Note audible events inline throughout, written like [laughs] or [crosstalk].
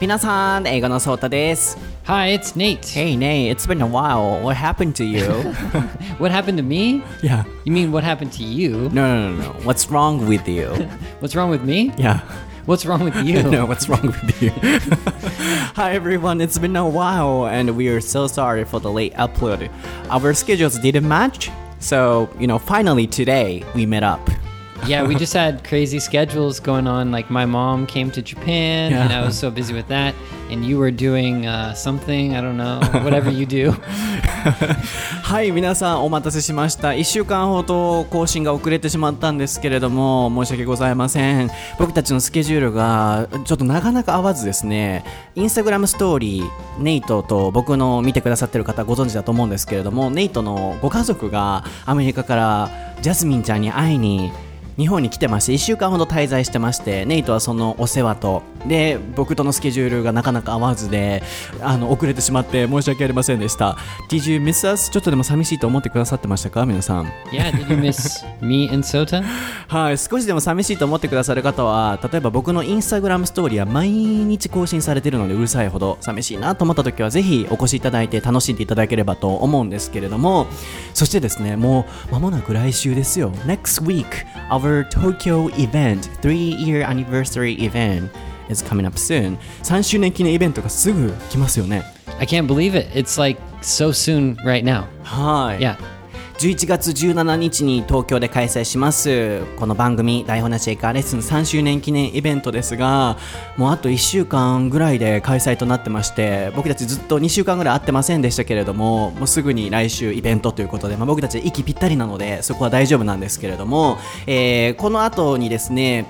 Minasan, Eigo no Sota desu. Hi, it's Nate. Hey, Nate, it's been a while. What happened to you? [laughs] what happened to me? Yeah. You mean what happened to you? No, no, no, no. What's wrong with you? [laughs] What's wrong with me? Yeah. What's wrong with you? [laughs] no, what's wrong with you? Hi everyone, it's been a while and we are so sorry for the late upload. Our schedules didn't match, so, you know, finally today we met up. Yeah, we just had crazy schedules going on. Like my mom came to Japan, and I Yeah. was so busy with that. And you were doing uh, something. I don't know, whatever you do. はい、皆さんお待たせしました。1週間ほど更新が遅れてしまったんですけれども、申し訳ございません。僕たちのスケジュールがちょっとなかなか合わずですね、インスタグラムストーリー、ネイトと僕の見てくださってる方ご存知だと思うんですけれども、ネイトのご家族がアメリカからジャスミンちゃんに会いに日本に来てまして1週間ほど滞在してましてネイトはそのお世話と。で僕とのスケジュールがなかなか合わずであの遅れてしまって申し訳ありませんでした。Did you miss us? ちょっとでも寂しいと思ってくださってましたか？皆さん。Yeah, did you miss me and Sota? [laughs] はい少しでも寂しいと思ってくださる方は例えば僕のインスタグラムストーリーは毎日更新されてるのでうるさいほど寂しいなと思った時はぜひお越しいただいて楽しんでいただければと思うんですけれども。そしてですねもう間もなく来週ですよ。Next week our Tokyo event 3 year anniversary event is coming up soon 3周年記念イベントがすぐ来ますよね I can't believe it. It's like so soon right now. はい、 Yeah. 11月17日に東京で開催します。この番組台本なしエカーレッスン3周年記念イベントですがもうあと1週間ぐらいで開催となってまして僕たちずっと2週間ぐらい会ってませんでしたけれどももうすぐに来週イベントということで、まあ、僕たち息ぴったりなのでそこは大丈夫なんですけれども、えーこの後にですね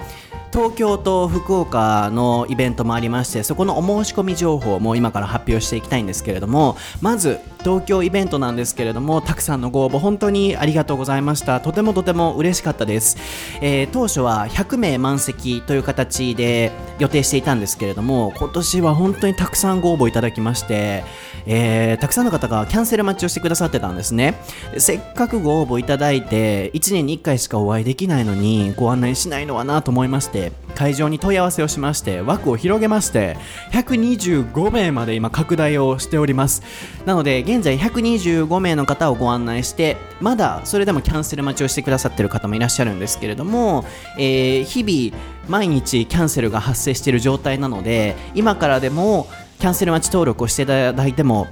東京と福岡のイベントもありましてそこのお申し込み情報も今から発表していきたいんですけれどもまず東京イベントなんですけれどもたくさんのご応募本当にありがとうございました。とてもとても嬉しかったです、えー当初は100名満席という形で予定していたんですけれども今年は本当にたくさんご応募いただきまして、えーたくさんの方がキャンセル待ちをしてくださってたんですね。せっかくご応募いただいて1年に1回しかお会いできないのにご案内しないのはなと思いまして会場に問い合わせをしまして枠を広げまして125名まで今拡大をしております。なので現在125名の方をご案内してまだそれでもキャンセル待ちをしてくださってる方もいらっしゃるんですけれども、えー日々毎日キャンセルが発生している状態なので今からでもキャンセル待ち登録をしていただいても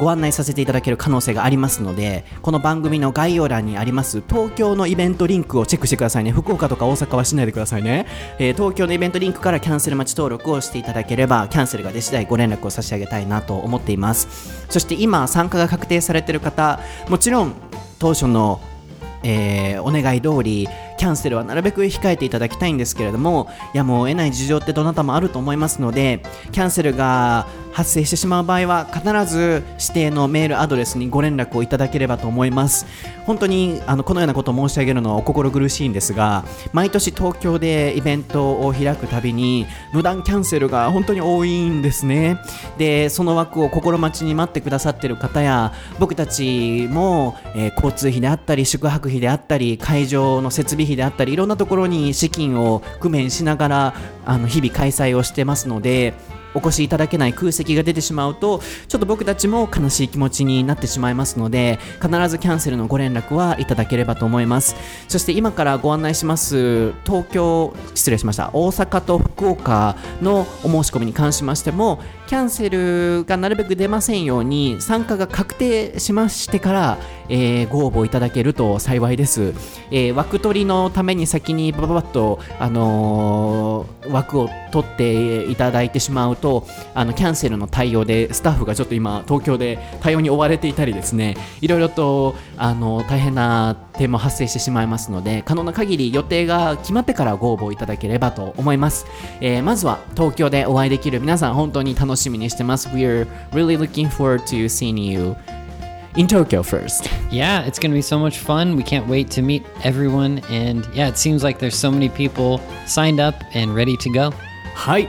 ご案内させていただける可能性がありますのでこの番組の概要欄にあります東京のイベントリンクをチェックしてくださいね。福岡とか大阪はしないでくださいね、えー東京のイベントリンクからキャンセル待ち登録をしていただければキャンセルが出次第ご連絡を差し上げたいなと思っています。そして今参加が確定されている方もちろん当初のえーお願い通りキャンセルはなるべく控えていただきたいんですけれどもいやむを得ない事情ってどなたもあると思いますのでキャンセルが発生してしまう場合は必ず指定のメールアドレスにご連絡をいただければと思います。本当にあのこのようなことを申し上げるのはお心苦しいんですが毎年東京でイベントを開くたびに無断キャンセルが本当に多いんですね。でその枠を心待ちに待ってくださっている方や僕たちも、えー交通費であったり宿泊費であったり会場の設備費であったりいろんなところに資金を工面しながらあの日々開催をしてますのでお越しいただけない空席が出てしまうとちょっと僕たちも悲しい気持ちになってしまいますので必ずキャンセルのご連絡はいただければと思います。そして今からご案内します東京失礼しました大阪と福岡のお申し込みに関しましてもキャンセルがなるべく出ませんように参加が確定しましてから、えーご応募いただけると幸いです、えー枠取りのために先にバババッと、あのー枠を取っていただいてしまうとあのキャンセルの対応でスタッフがちょっと今東京で対応に追われていたりですね。いろいろとあの大変な点も発生してしまいますので可能な限り予定が決まってからご応募いただければと思います、えまずは東京でお会いできる皆さん本当に楽しみにしてます We're really looking forward to seeing you in Tokyo first Yeah, it's going to be so much fun. We can't wait to meet everyone. And yeah, it seems like there's so many people signed up and ready to go. はい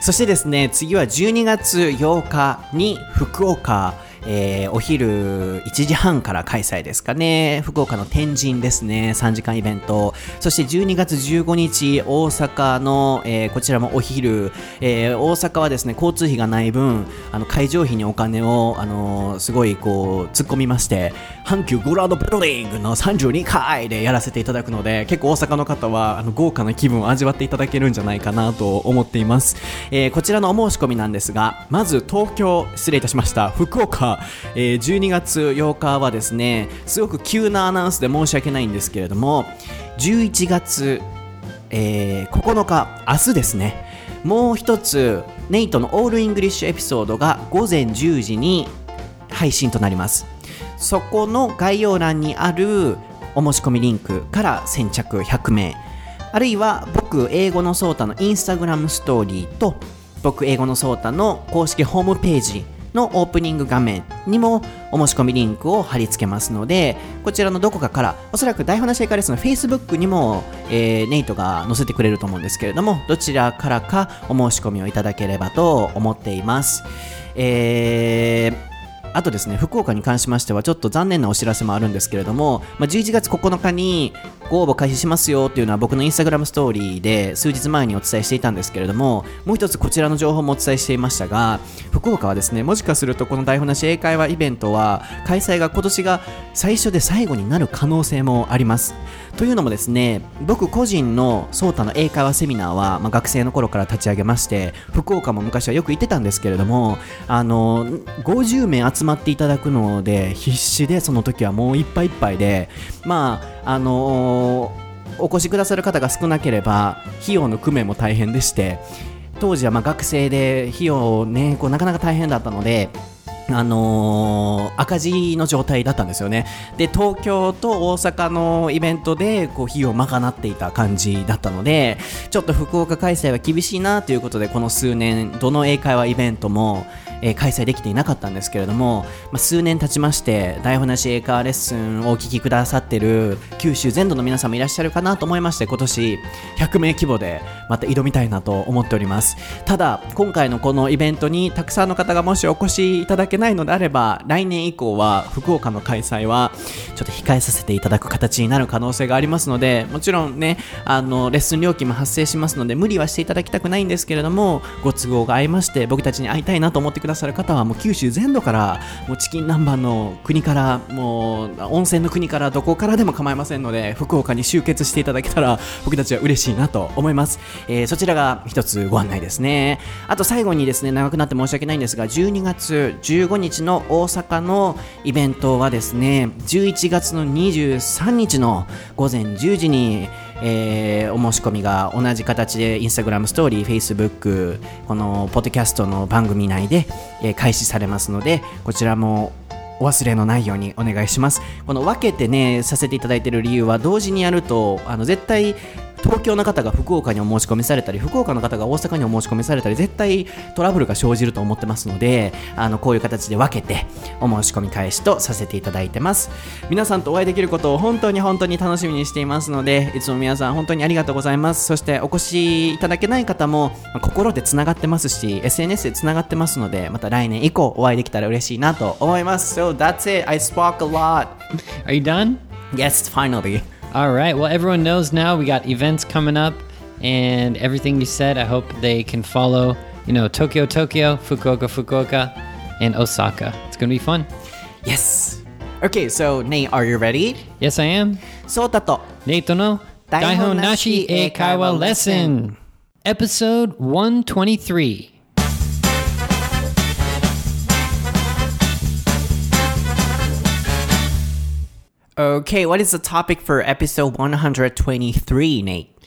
そしてですね次は12月8日に福岡 えーお昼1時半から開催ですかね。福岡の天神ですね。3時間イベント。そして12月15日、大阪の、えーこちらもお昼、えー大阪はですね、交通費がない分、あの会場費にお金を、あのすごいこう、突っ込みまして、阪急グランドビルディングの32階でやらせていただくので、結構大阪の方は、あの、豪華な気分を味わっていただけるんじゃないかなと思っています。えーこちらのお申し込みなんですが、まず東京、失礼いたしました、福岡、えー12月8日はですね、すごく急なアナウンスで申し訳ないんですけれども、11月、えー9日、明日ですね、もう一つ、ネイトのオールイングリッシュエピソードが午前10時に配信となります。そこの概要欄にあるお申し込みリンクから先着100名、あるいは僕英語のソータのインスタグラムストーリーと僕英語のソータの公式ホームページのオープニング画面にもお申し込みリンクを貼り付けますのでこちらのどこかからおそらく台本なしエカレスの Facebook にも、えーネイトが載せてくれると思うんですけれどもどちらからかお申し込みをいただければと思っています。えーあとですね、福岡に関しましては、ちょっと残念なお知らせもあるんですけれども、まあ、11月9日にご応募開始しますよっていうのは僕のインスタグラムストーリーで数日前にお伝えしていたんですけれども、もう一つこちらの情報もお伝えしていましたが、福岡はですね、もしかするとこの台本なし英会話イベントは、開催が今年が最初で最後になる可能性もあります。というのもですね、僕個人のソータの英会話セミナーは、まあ、学生の頃から立ち上げまして、福岡も昔はよく行ってたんですけれども、あの、50名集まっていただくので、必死でその時はもういっぱいいっぱいで、まあ、あのお越しくださる方が少なければ、費用の工面も大変でして、当時はまあ学生で費用ね、こうなかなか大変だったので、あのー赤字の状態だったんですよね。で、東京と大阪のイベントで、こう、費用を賄っていた感じだったので、ちょっと福岡開催は厳しいなということで、この数年、どの英会話イベントも、えー開催できていなかったんですけれども、まあ、数年経ちまして、台本なし英会話レッスンをお聞きくださってる九州全土の皆さんもいらっしゃるかなと思いまして、今年100名規模でまた挑みたいなと思っております。ただ、今回のこのイベントにたくさんの方がもしお越しいただけけないのであれば、来年以降は福岡の開催はちょっと控えさせていただく形になる可能性がありますので、もちろんね、あの、レッスン料金も発生しますので、無理はしていただきたくないんですけれども、ご都合が合いまして、僕たちに会いたいなと思ってくださる方は、もう九州全土から、もうチキン南蛮の国から、もう温泉の国から、どこからでも構いませんので、福岡に集結していただけたら、僕たちは嬉しいなと思います。えーそちらが一つご案内ですね。あと最後にですね、長くなって申し訳ないんですが、12月15日の大阪のイベントはですね、11月の23日の午前10時に、えーお申し込みが同じ形でインスタグラムストーリー、フェイスブック、このポッドキャストの番組内で、えー開始されますので、こちらもお忘れのないようにお願いします。この分けてね、させていただいている理由は、同時にやると、あの絶対、東京の方が福岡にお申し込みされたり、福岡の方が大阪にお申し込みされたり、絶対トラブルが生じると思ってますので、あのこういう形で分けてお申し込み開始とさせていただいてます。皆さんとお会いできることを本当に本当に楽しみにしていますので、いつも皆さん本当にありがとうございます。そしてお越しいただけない方も、まあ心でつながってますし、SNS でつながってますので、また来年以降お会いできたら嬉しいなと思います。So that's it. I spoke a lot. Are you done? Yes, finally. All right. Well, everyone knows now we got events coming up and everything you said. I hope they can follow, you know, Tokyo, Tokyo, Fukuoka, Fukuoka, and Osaka. It's going to be fun. Yes. Okay, so Nate, are you ready? Yes, I am. Sota to. Nate no Daihon Nashi Eikaiwa Lesson. Episode 123. Okay, what is the topic for episode 123, Nate?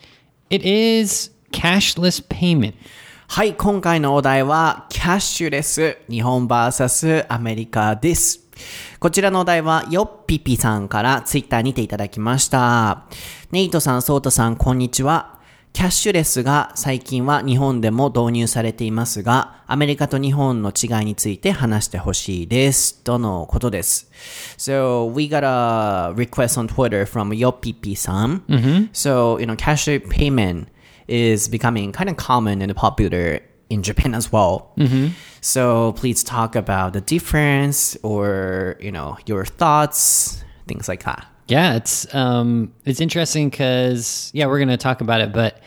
It is cashless payment. はい、今回のお題は、キャッシュレス、日本 VS アメリカです。こちらのお題は、よっぴぴさんからツイッターにていただきました。ネイトさん、ソータさん、こんにちは。キャッシュレスが最近は日本でも導入されていますが、アメリカと日本の違いについて話してほしいです。とのことです。So, we got a request on Twitter from Yopipi-san. So, you know, cash payment is becoming kind of common and popular in Japan as well. So please talk about the difference or, you know, your thoughts, things like that. Yeah, it's um, it's interesting because yeah, we're gonna talk about it, but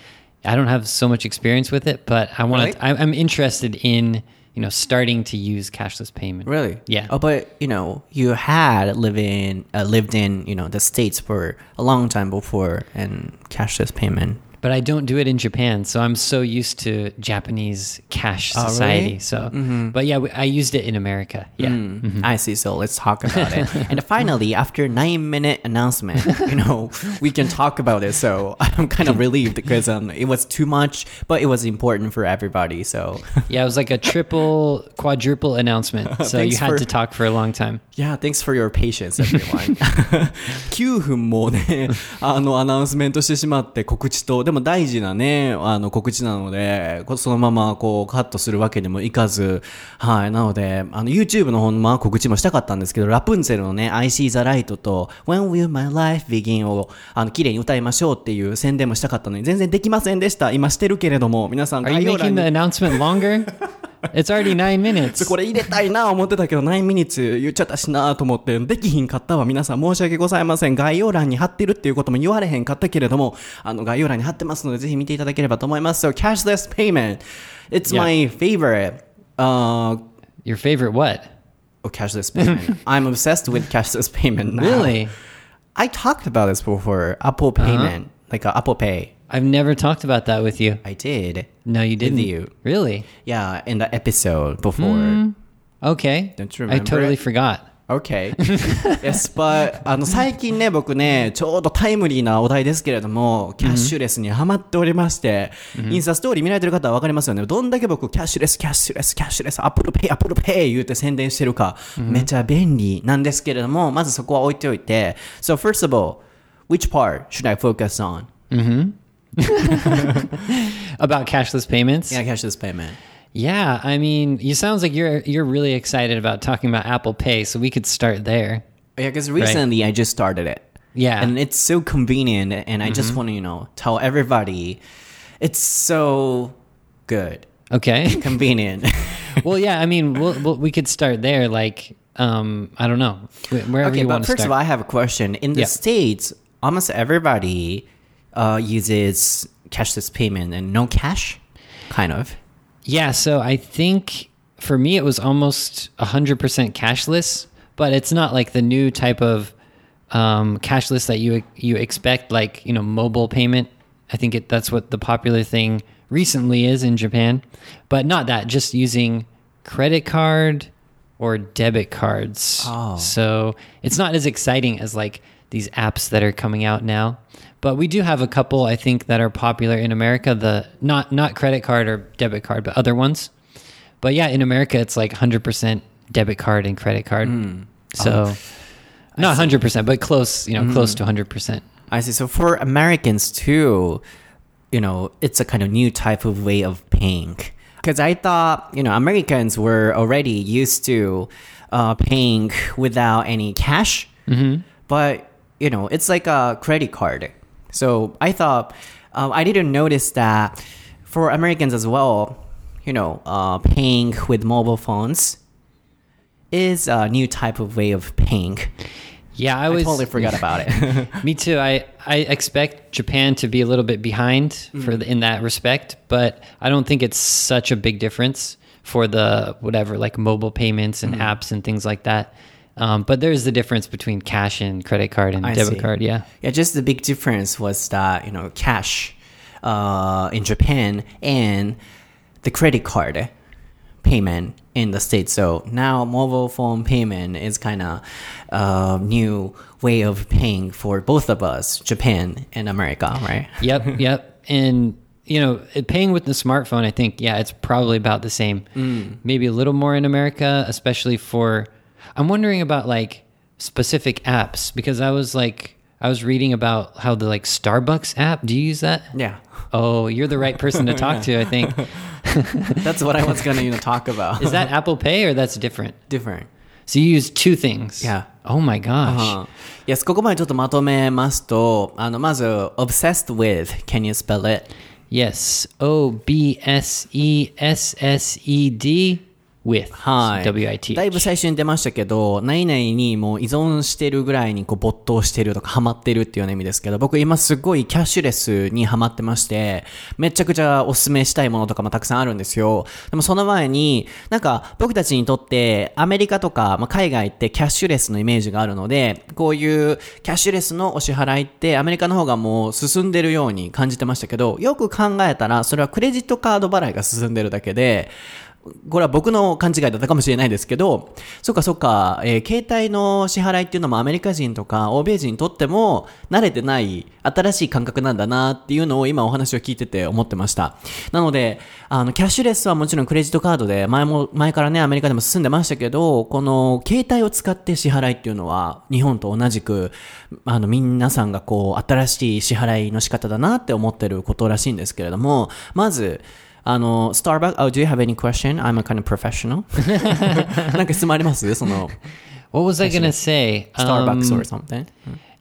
I don't have so much experience with it. But I want to. I'm interested in you know starting to use cashless payment. Really? Yeah. Oh, but you know, you had live in uh, lived in you know the states for a long time before and cashless payment But I don't do it in Japan, so I'm so used to Japanese cash Oh, really? society. So, but yeah, we- I used it in America. Yeah. Mm, I see. So let's talk about it. [laughs] and finally, after nine minute announcement, you know, [laughs] we can talk about it. So I'm kind of relieved because um, it was too much, but it was important for everybody. So [laughs] Yeah, it was like a triple, quadruple announcement. So you Thanks had for- to talk for a long time. yeah, thanks for your patience, everyone. 9分もね、あの、アナウンスメントしてしまって告知と、 でも大事なね、あの、告知なので、こそのままこう、カットするわけにもいかず、はい、なので、あの、YouTube の方のまあ告知もしたかったんですけど、ラプンツェルのね、I See the Light と、When Will My Life Begin を、あの、綺麗に歌いましょうっていう宣伝もしたかったのに、全然できませんでした。今してるけれども、皆さん Are you 概要欄 making the に announcement longer? [laughs] it's already nine minutes. これ入れたいな思ってたけど、9ミニッツ言っちゃったしなと思って、できひんかったわ。皆さん申し訳ございません。概要欄に貼ってるっていうことも言われへんかったけれども、あの、概要欄に貼ってますので、ぜひ見ていただければと思います。So, cashless payment. It's Yeah. my favorite. Uh, Your favorite what? oh, cashless payment. [laughs] I'm obsessed with cashless payment now. Really? I talked about this before. Apple payment. Like uh, Apple Pay. I've never talked about that with you. I did. No, you didn't. you. Really? Yeah, in the episode before. Okay. Don't you I remember totally it? forgot. Okay. [laughs] yes, but あの最近ね、僕ね、ちょうどタイムリーなお題ですけれども、キャッシュレスにハマっておりまして、[laughs] インスタストーリー見られてる方はわかりますよね。どんだけ僕、キャッシュレス、キャッシュレス、キャッシュレス、アップルペイ、アップルペイ言うて宣伝してるか、めちゃ便利なんですけれども、まずそこは置いておいて、So first of all, which part should I focus on? [laughs] About cashless payments? Yeah, cashless payment. Yeah, I mean, you sounds like you're you're really excited about talking about Apple Pay, so we could start there. Yeah, because recently I just started it. Yeah. And it's so convenient, and I just want to, you know, tell everybody it's so good. Okay. [laughs] Convenient. [laughs] well, yeah, I mean, we'll, we'll, we could start there. Like, um, I don't know, wherever okay, you want to first of all, I have a question. In the Yeah. States, almost everybody uh, uses cashless payment and no cash, kind of. Yeah, so I think for me it was almost 100% cashless, but it's not like the new type of um, cashless that you you expect like, you know, mobile payment. I think it, that's what the popular thing recently is in Japan, but not that, just using credit card or debit cards. Oh. So, it's not as exciting as like these apps that are coming out now. But we do have a couple I think that are popular in America, the not not credit card or debit card, but other ones. But yeah, in America it's like 100% debit card and credit card. So not 100%, but close, you know, close to 100%. I see. So for Americans too, you know, it's a kind of new type of way of paying. Because I thought, you know, Americans were already used to uh, paying without any cash. Mm-hmm. But, you know, it's like a credit card. So I thought, um, I didn't notice that for Americans as well, you know, uh, paying with mobile phones is a new type of way of paying. Yeah, I I totally forgot about it. [laughs] Me too. I, I expect Japan to be a little bit behind for the, in that respect, but I don't think it's such a big difference for the whatever like mobile payments and apps and things like that. Um, but there's the difference between cash and credit card and I debit see. card. Yeah. Yeah, just the big difference was that you know cash uh, in Japan and the credit card payment in the states. So now mobile phone payment is kind of a new way of paying for both of us, Japan and America, right? [laughs] Yep. yep. And you know, paying with the smartphone, I think, yeah, it's probably about the same. Maybe a little more in America, especially for. I'm wondering about like specific apps because I was like, I was reading about how the like Starbucks app. Do you use that? Yeah, Oh, you're the right person to talk to. I think. [laughs] that's what I was gonna you know talk about. Is that Apple Pay or that's different? different? So you use two things. Yeah. Oh my gosh. Uh, yes, ここまでちょっとまとめますと、あの、まず、obsessed with, can you spell it? Yes. O B S E S S E D with はい。W-I-T. だいぶ最初に出ましたけど、何々にもう依存してるぐらいにこう没頭してるとかハマってるっていうような意味ですけど、僕今すごいキャッシュレスにハマってまして、めちゃくちゃおすすめしたいものとかもたくさんあるんですよ。でもその前に、なんか僕たちにとってアメリカとか、まあ、海外ってキャッシュレスのイメージがあるので、こういうキャッシュレスのお支払いってアメリカの方がもう進んでるように感じてましたけど、よく考えたらそれはクレジットカード払いが進んでるだけで、これは僕の勘違いだったかもしれないですけど、そっかそっか、えー携帯の支払いっていうのもアメリカ人とか欧米人にとっても慣れてない新しい感覚なんだなっていうのを今お話を聞いてて思ってました。なので、あの、キャッシュレスはもちろんクレジットカードで前も、前からね、アメリカでも進んでましたけど、この携帯を使って支払いっていうのは日本と同じく、あの、皆さんがこう、新しい支払いの仕方だなって思ってることらしいんですけれども、まず、あの、Starbucks, oh, do you have any question? I'm a kind of professional. [laughs] なんか質問ありますその、 What was I gonna say? Starbucks Um, or something?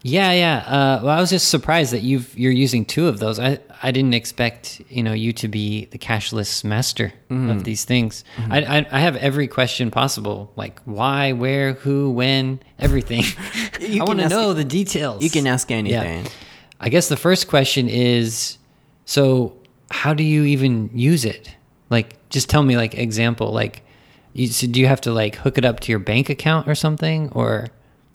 Yeah, yeah. Uh, well, I was just surprised that you've you're using two of those. I I didn't expect you know you to be the cashless master of these things. I, I I have every question possible, like why, where, who, when, everything. [laughs] You I want to can ask- know the details. You can ask anything. I guess the first question is, so how do you even use it? Like, just tell me like example. Like, you, so do you have to like hook it up to your bank account or something, or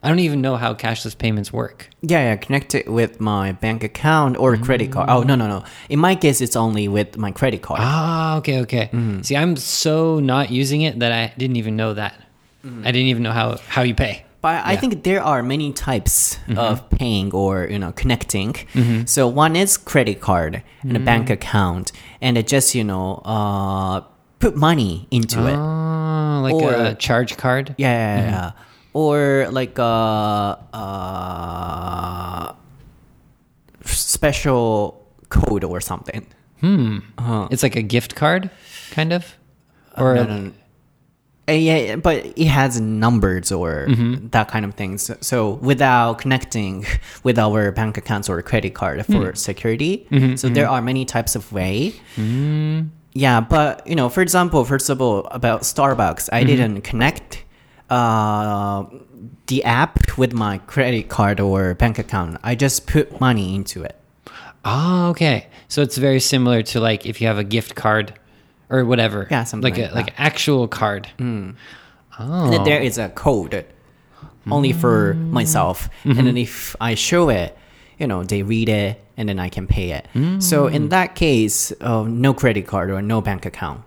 I don't even know how cashless payments work. Yeah, yeah, connect it with my bank account or credit card. Oh, no, no, no. In my case, it's only with my credit card. Ah, okay, okay. See, I'm so not using it that I didn't even know that. I didn't even know how how you pay. But I think there are many types mm-hmm. of paying or you know connecting. Mm-hmm. So one is credit card and a mm. bank account, and it just you know uh, put money into it. Oh, like Or- a charge card. Yeah, yeah, yeah, mm-hmm. yeah. Or like a, uh special code or something. Hmm. Uh-huh. It's like a gift card, kind of. Or uh, No, no, no. Uh, yeah, but it has numbers or mm-hmm. that kind of things. So without connecting with our bank accounts or credit card for mm. security, mm-hmm, so mm-hmm. there are many types of way. Mm. Yeah, but you know, for example, first of all, about Starbucks, I didn't connect uh, the app with my credit card or bank account. I just put money into it. Oh, okay. So it's very similar to like if you have a gift card or whatever. Yeah, something like like a like actual card. Oh, And then oh. there is a code only for mm. myself. And mm-hmm. then if I show it, you know, they read it and then I can pay it. So in mm. that case, uh, no credit card or no bank account.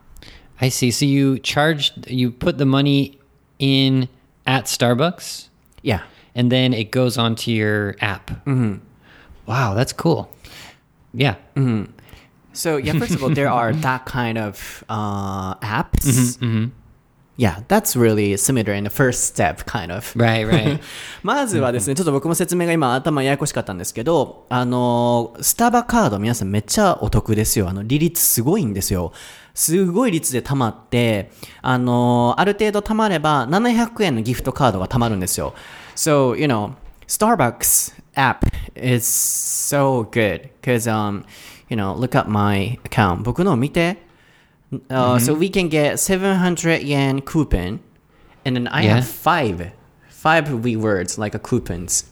I see. So you charged you put the money in at Starbucks Yeah. and then it goes onto your app. Mm-hmm. Wow, that's cool. Yeah. Mm-hmm. So yeah, first of all, there are that kind of uh, apps. Yeah, that's really similar in the first step, kind of. Right, right. まずはですね、ちょっと僕も説明が今頭ややこしかったんですけど、あの、スタバカード皆さんめっちゃお得ですよ。あの、利率すごいんですよ。すごい率で貯まって、あの、ある程度貯まれば700円のギフトカードが貯まるんですよ。So, you know, Starbucks app is so good because, um, you know, look at my account. 僕のを見て。Uh, So we can get 700 yen coupon and then I Yeah. have five five we words like a coupons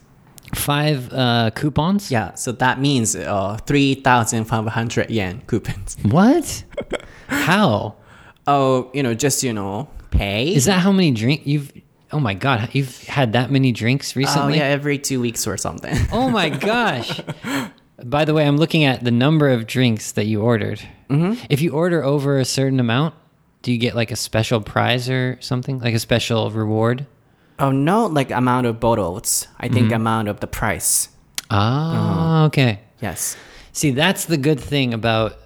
Five uh, coupons? yeah so that means uh 3500 yen coupons [laughs] What? How? oh you know just you know pay Is that how many drink you've Oh my god, you've had that many drinks oh recently? yeah every two weeks or something Oh my [laughs] gosh. By the way, I'm looking at the number of drinks that you ordered. Mm-hmm. If you order over a certain amount, do you get like a special prize or something? Like a special reward? oh no like amount of bottles I think amount of the price Ah, okay. yes See, that's the good thing about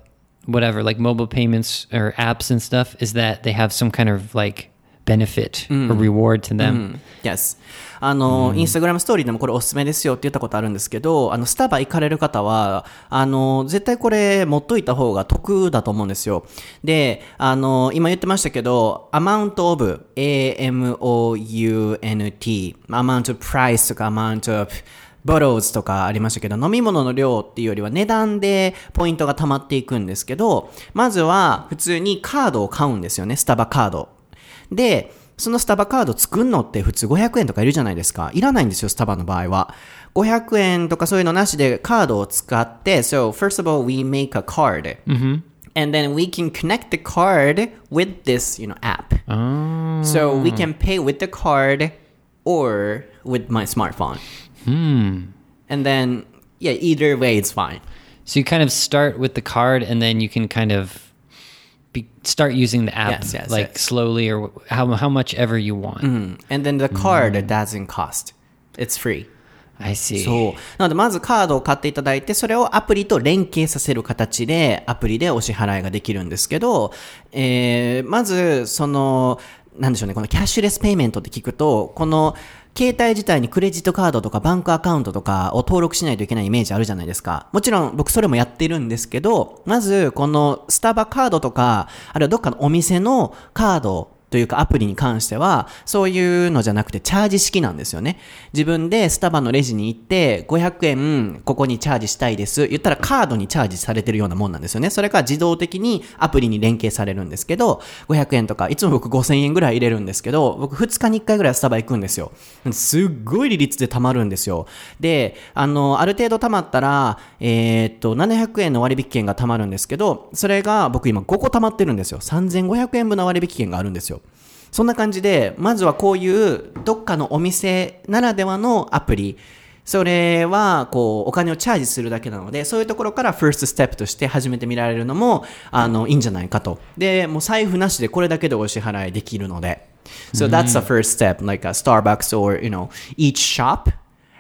whatever, like mobile payments or apps and stuff, is that they have some kind of like benefit or reward to them. Yes. あの、インスタグラムストーリーでもこれおすすめですよって言ったことあるんですけど、あの、スタバ行かれる方は、あの、絶対これ持っといた方が得だと思うんですよ。で、あの、今言ってましたけど、amount of, a-m-o-u-n-t, amount of price とか amount of ボローズとかありましたけど、飲み物の量っていうよりは値段でポイントが溜まっていくんですけど、まずは普通にカードを買うんですよね、スタバカード。で、そのスタバカード作んのって普通500円とかいるじゃないですか。いらないんですよ、スタバの場合は。500円とかそういうのなしでカードを使って、so first of all, we make a card. And then we can connect the card with this, you know, app. So we can pay with the card or with my smartphone. And then, yeah, either way, it's fine. So you kind of start with the card, and then you can kind of be, start using the app Yes, yes, like yes. slowly or how how much ever you want. And then the card doesn't cost. It's free. I see. そう。なので、まずカードを買っていただいて、それをアプリと連携させる形で、アプリでお支払いができるんですけど、えー、まず、その、なんでしょうね、このキャッシュレスペイメントって聞くと、この、携帯自体にクレジットカードとかバンクアカウントとかを登録しないといけないイメージあるじゃないですか。もちろん僕それもやってるんですけど、まずこのスタバカードとか、あるいはどっかのお店のカードというかアプリに関しては、そういうのじゃなくてチャージ式なんですよね。自分でスタバのレジに行って、500円ここにチャージしたいです。言ったらカードにチャージされてるようなもんなんですよね。それから自動的にアプリに連携されるんですけど、500円とか、いつも僕5000円ぐらい入れるんですけど、僕2日に1回ぐらいスタバ行くんですよ。すっごい利率で貯まるんですよ。で、あの、ある程度貯まったら、えーっと、700円の割引券が貯まるんですけど、それが僕今5個貯まってるんですよ。3500円分の割引券があるんですよ。そんな感じで、まずはこういうどっかのお店ならではのアプリ、それは、こう、お金をチャージするだけなので、そういうところからファーストステップとして始めてみられるのも、あの、いいんじゃないかと。で、もう財布なしでこれだけでお支払いできるので。So that's the first step, like a Starbucks or, you know, each shop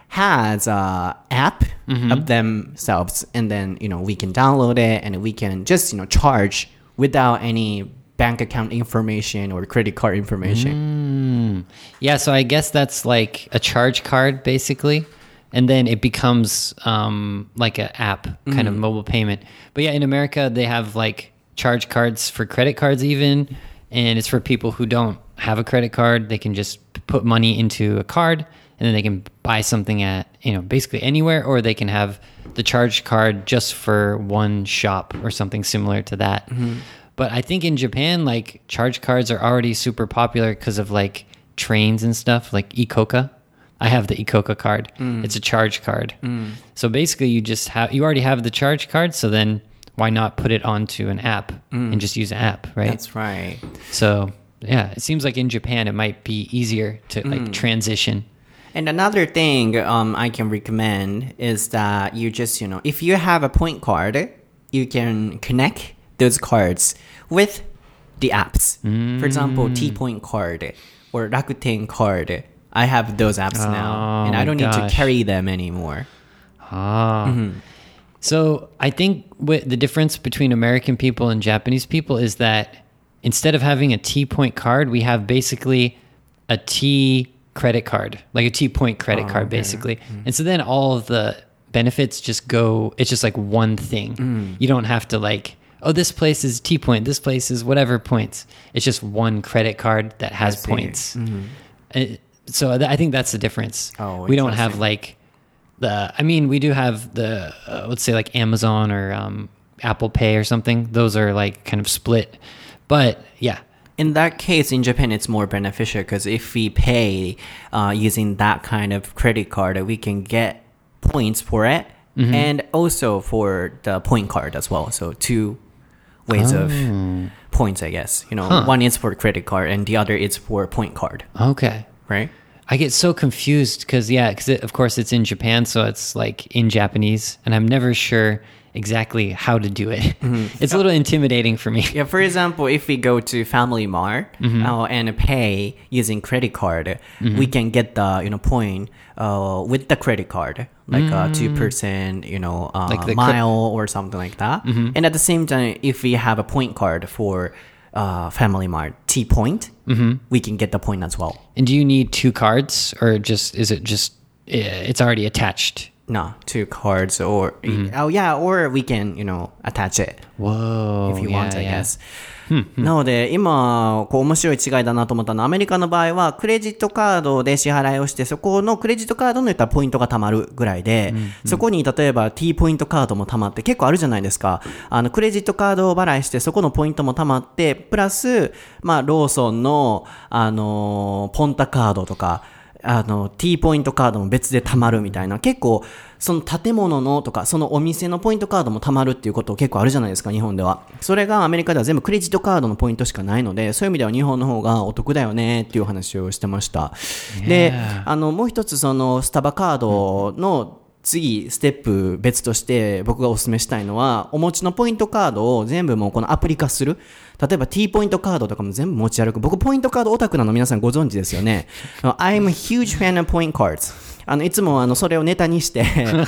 has a app of themselves and then, you know, we can download it and we can just, you know, charge without any bank account information or credit card information. Mm. Yeah, so I guess that's like a charge card basically. And then it becomes um, like an app kind of mm-hmm. mobile payment. But yeah, in America, they have like charge cards for credit cards, even. And it's for people who don't have a credit card. They can just put money into a card and then they can buy something at, you know, basically anywhere, or they can have the charge card just for one shop or something similar to that. Mm-hmm. But I think in Japan, like charge cards are already super popular because of like trains and stuff, like ICOCA. I have the ICOCA card. Mm. It's a charge card. Mm. So basically, you just have you already have the charge card. So then, why not put it onto an app and mm. just use an app, right? That's right. so yeah, it seems like in Japan it might be easier to like transition. And another thing um, I can recommend is that you just, you know, if you have a point card, you can connect those cards with the apps. For example, mm. T Point card or Rakuten card. I have those apps now, Oh and I don't need to carry them anymore. Ah. Mm-hmm. So I think the difference between American people and Japanese people is that instead of having a T point card, we have basically a T credit card, like a T point credit oh, card, basically. Mm. And so then all of the benefits just go, it's just like one thing. Mm. You don't have to like, oh, this place is T point, this place is whatever points. It's just one credit card that has points. Uh, so th- I think that's the difference. Oh, we don't have like the i mean we do have the uh, let's say like amazon or um, apple pay or something those are like kind of split but yeah In that case, in Japan, it's more beneficial because if we pay uh, using that kind of credit card, we can get points for it and also for the point card as well. So, two ways of oh. points, I guess. You know, one is for credit card and the other is for point card, okay right? i get so confused because yeah because of course it's in japan so it's like in japanese and i'm never sure exactly how to do it. [laughs] It's a little intimidating for me. Yeah, for example, if we go to Family Mart uh, and pay using credit card, we can get the you know point uh, with the credit card, like a two percent, you know, uh, Like mile or something like that. And at the same time, if we have a point card for uh, Family Mart T point, we can get the point as well. and do you need two cards or just is it just eh, it's already attached no two cards or oh yeah or we can you know attach it. Whoa. if you yeah, want I yeah. guess. なので今こう面白い違いだなと思ったのはアメリカの場合はクレジットカードで支払いをしてそこのクレジットカードの言ったらポイントが貯まるぐらいで、そこに例えば T ポイントカードも貯まって結構あるじゃないですか。あのクレジットカードを払いしてそこのポイントも貯まってプラスまあローソンのあのポンタカードとかあの、T ポイントカードも別で貯まるみたいな、結構、その建物のとか、そのお店のポイントカードも貯まるっていうこと結構あるじゃないですか、日本では。それがアメリカでは全部クレジットカードのポイントしかないので、そういう意味では日本の方がお得だよねっていう話をしてました。で、あの、もう一つその、スタバカードの、次、ステップ別として僕がお勧めしたいのは、お持ちのポイントカードを全部もうこのアプリ化する。例えば T ポイントカードとかも全部持ち歩く。僕ポイントカードオタクなの皆さんご存知ですよね。[laughs] I'm a huge fan of point cards. あの、いつもあの、それをネタにして、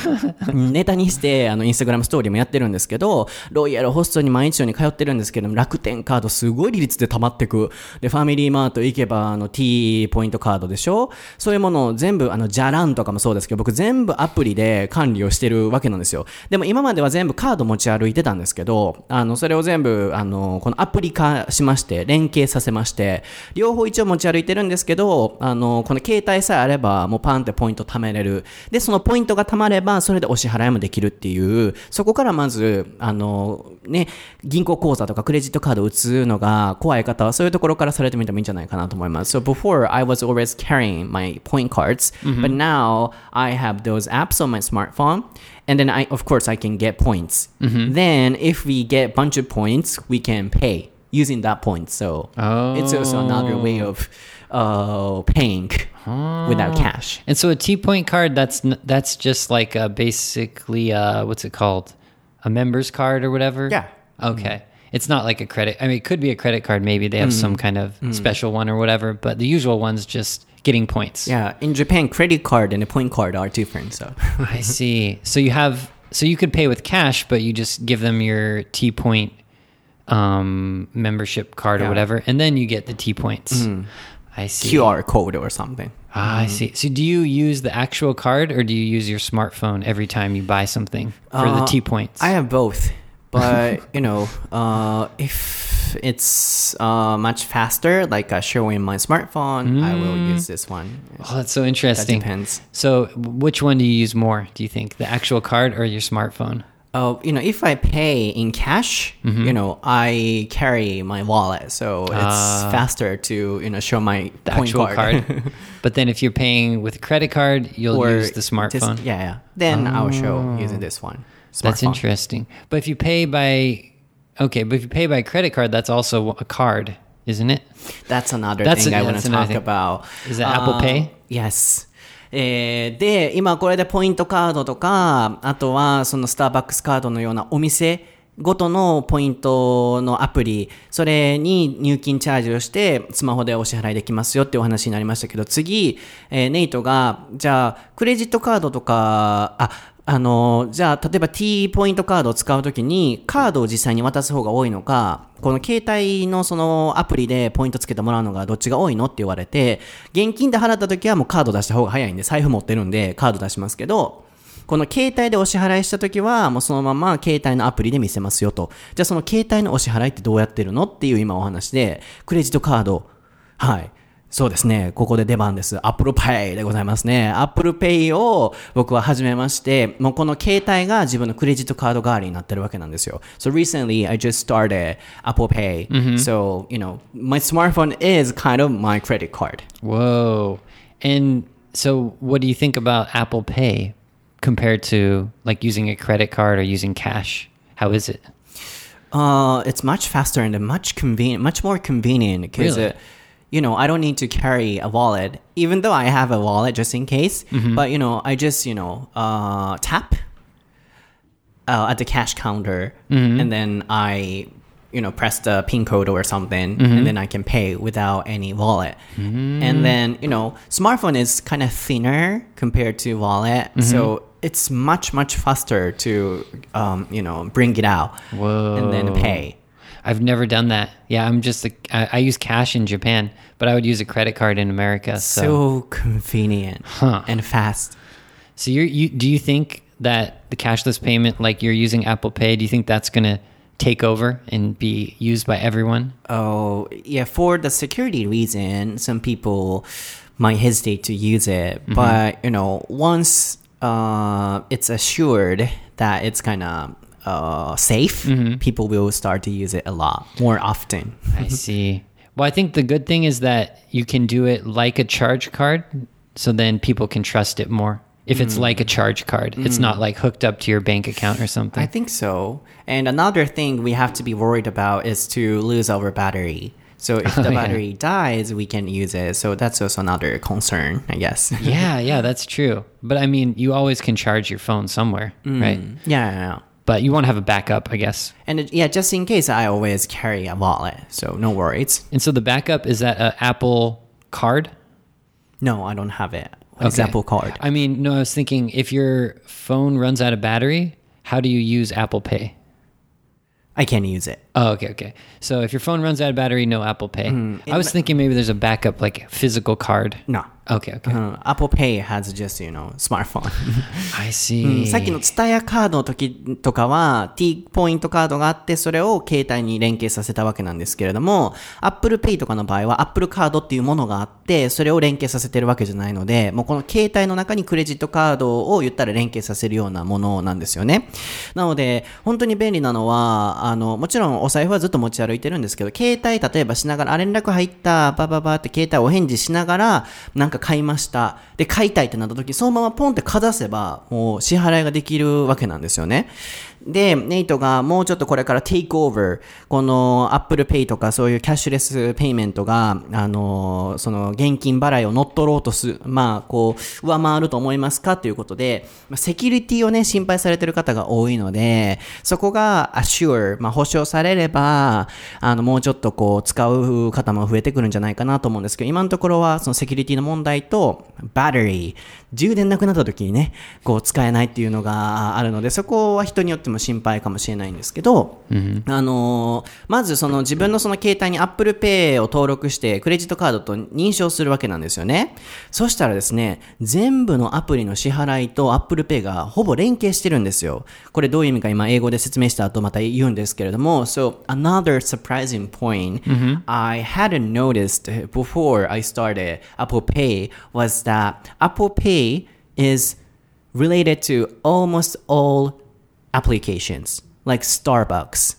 [laughs] ネタにして、あの、インスタグラムストーリーもやってるんですけど、ロイヤルホストに毎日のように通ってるんですけども、楽天カードすごい利率で溜まってく。で、ファミリーマート行けば、あの、T ポイントカードでしょ？そういうものを全部、あの、じゃらんとかもそうですけど、僕全部アプリで管理をしてるわけなんですよ。でも今までは全部カード持ち歩いてたんですけど、あの、それを全部、あの、このアプリ化しまして、連携させまして、両方一応持ち歩いてるんですけど、あの、この携帯さえあれば、もうパンってポイント貯めれる。で、そのポイントが貯まれば、それでお支払いもできるっていう、そこからまず、あの、ね、銀行口座とかクレジットカードを打つのが怖い方は、そういうところからされてみてもいいんじゃないかなと思います。So before, I was always carrying my point cards, but now I have those apps on my smartphone. And then I, of course, I can get points. Then if we get bunch of points, we can pay using that point. So it's also another way of uh, paying without cash. And so a T point card that's that's just like a basically uh what's it called? A member's card or whatever? Yeah. Okay. It's not like a credit. I mean, it could be a credit card. Maybe they have some kind of special one or whatever. But the usual one's just getting points. Yeah, in Japan, credit card and a point card are different. So [laughs] I see. So you have so you could pay with cash, but you just give them your T point um, membership card or whatever, and then you get the T points. I see. QR code or something. Ah, I see. So do you use the actual card or do you use your smartphone every time you buy something for the Uh, T points? I have both, but [laughs] you know, uh, if it's uh, much faster, like uh, showing my smartphone, I will use this one. oh, that's so interesting. That depends. So which one do you use more? Do you think the actual card or your smartphone? Uh, you know, if I pay in cash, Mm-hmm. you know, I carry my wallet, so it's faster to you know show my. The point actual card. card. [laughs] but then if you're paying with a credit card, you'll use the smartphone. yeah, yeah. Then I'll show using this one. That's interesting. But if you pay by okay, but if you pay by credit card, that's also a card, isn't it? That's another That's thing a- I want to talk thing. about. Is that Apple Pay? Yes. えーで、今これでポイントカードとか、あとはそのスターバックスカードのようなお店ごとのポイントのアプリ、それに入金チャージをして、スマホでお支払いできますよってお話になりましたけど、次、えーネイトが、じゃあ、クレジットカードとか、あ、あの、じゃあ、例えば T ポイントカードを使うときに、カードを実際に渡す方が多いのか、この携帯のそのアプリでポイントつけてもらうのがどっちが多いのって言われて、現金で払ったときはもうカード出した方が早いんで、財布持ってるんでカード出しますけど、この携帯でお支払いしたときは、もうそのまま携帯のアプリで見せますよと。じゃあその携帯のお支払いってどうやってるのっていう今お話で、クレジットカード、はい。そうですね。ここで出番です。Apple Pay でございますね。Apple Pay を僕は始めまして、もうこの携帯が自分のクレジットカード代わりになってるわけなんですよ。So recently I just started Apple Pay. So, you know, my smartphone is kind of my credit card. Whoa. And so what do you think about Apple Pay? Compared to like using a credit card or using cash? How is it? Uh, it's much faster and much convenient, much more convenient because, Really? uh, you know, I don't need to carry a wallet, even though I have a wallet just in case. But you know, I just you know uh, tap uh, at the cash counter, and then I you know press the pin code or something, and then I can pay without any wallet. And then you know, smartphone is kind of thinner compared to wallet, so it's much much faster to um, you know bring it out and then pay. I've never done that. Yeah, I'm just a, I, I use cash in Japan, but I would use a credit card in America. So, So convenient Huh. and fast. So you're, you do you think that the cashless payment, like you're using Apple Pay, do you think that's gonna take over and be used by everyone? Oh, yeah, for the security reason, some people might hesitate to use it. But, you know, once uh, it's assured that it's kind of uh, safe, people will start to use it a lot more often. [laughs] I see. Well, I think the good thing is that you can do it like a charge card, so then people can trust it more. If it's like a charge card, it's not like hooked up to your bank account or something. I think so. And another thing we have to be worried about is to lose our battery. So if [laughs] oh, the Oh, yeah. battery dies, we can use it. So that's also another concern, I guess. [laughs] yeah, yeah, that's true. But I mean, you always can charge your phone somewhere, mm. right? yeah, yeah, yeah. But you want to have a backup, I guess. And it, yeah, just in case, I always carry a wallet. So no worries. And so the backup is that an Apple card? No, I don't have it. Okay. Example card. I mean, no, I was thinking if your phone runs out of battery, how do you use Apple Pay? I can't use it. Oh, okay, okay. So if your phone runs out of battery, no Apple Pay. I was thinking maybe there's a backup, like physical card. No. Okay, okay. Uh, Apple Pay has just, you know, smartphone. I see. さっきの TSUTAYA カードの時とかは T ポイントカードがあって、それを携帯に連携させたわけなんですけれども、Apple Pay とかの場合は Apple カードっていうものがあって、それを連携させてるわけじゃないので、もうこの携帯の中にクレジットカードを言ったら連携させるようなものなんですよね。なので、本当に便利なのは、あの、もちろんお財布はずっと持ち歩いてるんですけど、携帯例えばしながら、あ、連絡入った、ばばばって携帯お返事しながら、なんか買いました。で、買いたいってなった時、そのままポンってかざせば、もう支払いができるわけなんですよね。で、ネイトがもうちょっとこれから take over、この Apple Pay とかそういうキャッシュレスペイメントが、あの、その現金払いを乗っ取ろうとす、まあ、こう、上回ると思いますかということで、セキュリティをね、心配されてる方が多いので、そこが assure、まあ、保証されれば、あの、もうちょっとこう、使う方も増えてくるんじゃないかなと思うんですけど、今のところは、そのセキュリティの問題と、バッテリー、充電なくなった時にね、こう、使えないっていうのがあるので、そこは人によっても心配かもしれないんですけど、あのーまずその自分のその携帯に Apple Pay を登録して、クレジットカードと認証するわけなんですよね。そしたらですね、全部のアプリの支払いと Apple Pay がほぼ連携してるんですよ。これどういう意味か今英語で説明した後また言うんですけれども、So, another surprising point I hadn't noticed before I started Apple Pay was that Apple Pay is related to almost all applications, like Starbucks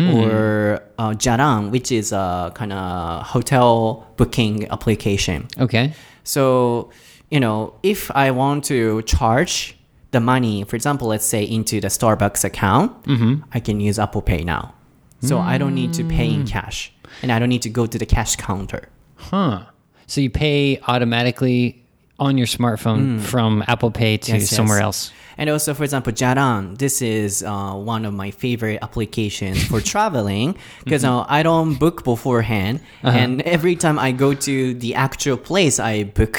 or uh, Jalan, which is a kind of hotel booking application. Okay. So, you know, if I want to charge the money, for example, let's say into the Starbucks account, I can use Apple Pay now. So I don't need to pay in cash and I don't need to go to the cash counter. Huh. So you pay automatically on your smartphone from Apple Pay to Hmm. Yes, yes. somewhere else. And also, for example, Jalan, this is uh, one of my favorite applications for [laughs] traveling because uh, I don't book beforehand. And every time I go to the actual place, I book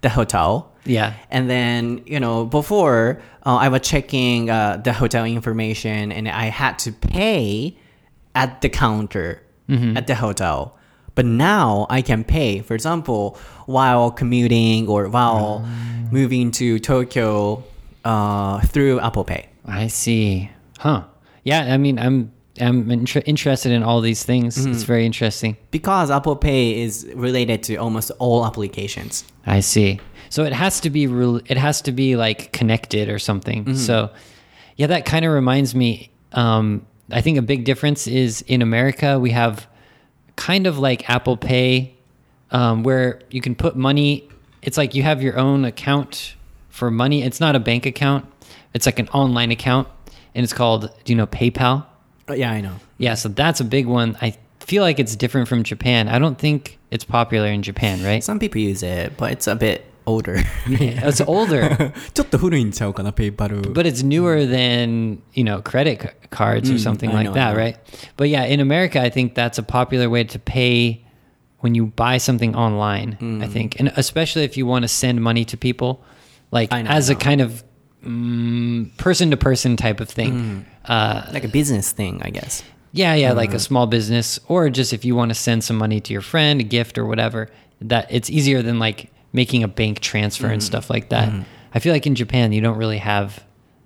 the hotel. Yeah. And then, you know, before uh, I was checking uh, the hotel information and I had to pay at the counter at the hotel. But now I can pay, for example, while commuting or while moving to Tokyo uh, through Apple Pay. I see. Huh. Yeah, I mean, I'm I'm inter- interested in all these things. It's very interesting. Because Apple Pay is related to almost all applications. I see. So it has to be re- it has to be like connected or something. So yeah, that kind of reminds me um I think a big difference is in America we have kind of like Apple Pay um where you can put money it's like you have your own account for money. It's not a bank account. It's like an online account and it's called do you know PayPal? Uh, yeah, I know. Yeah, so that's a big one. I feel like it's different from Japan. I don't think it's popular in Japan, right? Some people use it, but it's a bit older. It's [laughs] older. [laughs] ちょっと古いんちゃうかな、ペイパル。 but it's newer than you know credit c- cards or something I like know, I that know. right but yeah in america i think that's a popular way to pay when you buy something online Mm. i think and especially if you want to send money to people like I know, as I a know. kind of person to person type of thing Mm. uh, like a business thing, I guess. yeah yeah like Mm. a small business or just if you want to send some money to your friend a gift or whatever that it's easier than like making a bank transfer Mm. and stuff like that I feel like in Japan you don't really have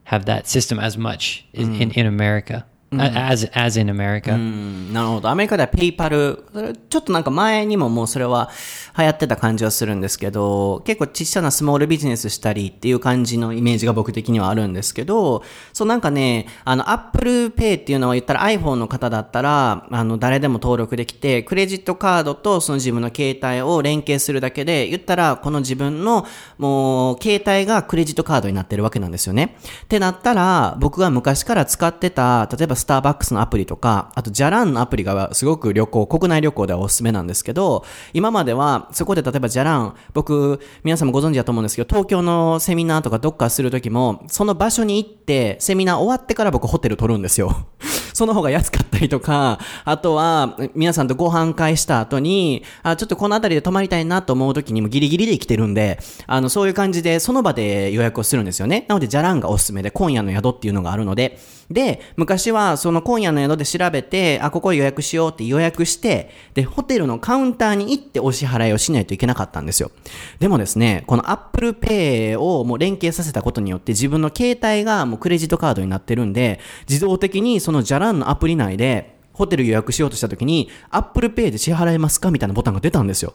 have that system as much in in, in America as as in America. うんなるほど。アメリカではペイパル、それちょっとなんか前にももうそれは 流行ってた感じはするんですけど、結構ちっちゃなスモールビジネスしたりっていう感じのイメージが僕的にはあるんですけど、そうなんかね、あの、Apple Pay っていうのは言ったら iPhone の方だったら、あの、誰でも登録できて、クレジットカードとその自分の携帯を連携するだけで、言ったら、この自分の、もう、携帯がクレジットカードになってるわけなんですよね。ってなったら、僕が昔から使ってた、例えばスターバックスのアプリとか、あと、ジャランのアプリがすごく旅行、国内旅行ではおすすめなんですけど、今までは、そこで例えばジャラン、僕、皆さんもご存知だと思うんですけど、東京のセミナーとかどっかするときも、その場所に行って、セミナー終わってから僕ホテル取るんですよ。[laughs] その方が安かったりとか、あとは、皆さんとご飯会した後に、あ、ちょっとこの辺りで泊まりたいなと思う時にもギリギリで来てるんで、あの、そういう感じで、その場で予約をするんですよね。なので、ジャランがおすすめで、今夜の宿っていうのがあるので、で、昔は、その今夜の宿で調べて、あ、ここ予約しようって予約して、で、ホテルのカウンターに行ってお支払いをしないといけなかったんですよ。でもですね、この Apple Pay をもう連携させたことによって、自分の携帯がもうクレジットカードになってるんで、自動的にそのじゃらんのアプリ内で、ホテル予約しようとした時に、Apple Pay で支払えますかみたいなボタンが出たんですよ。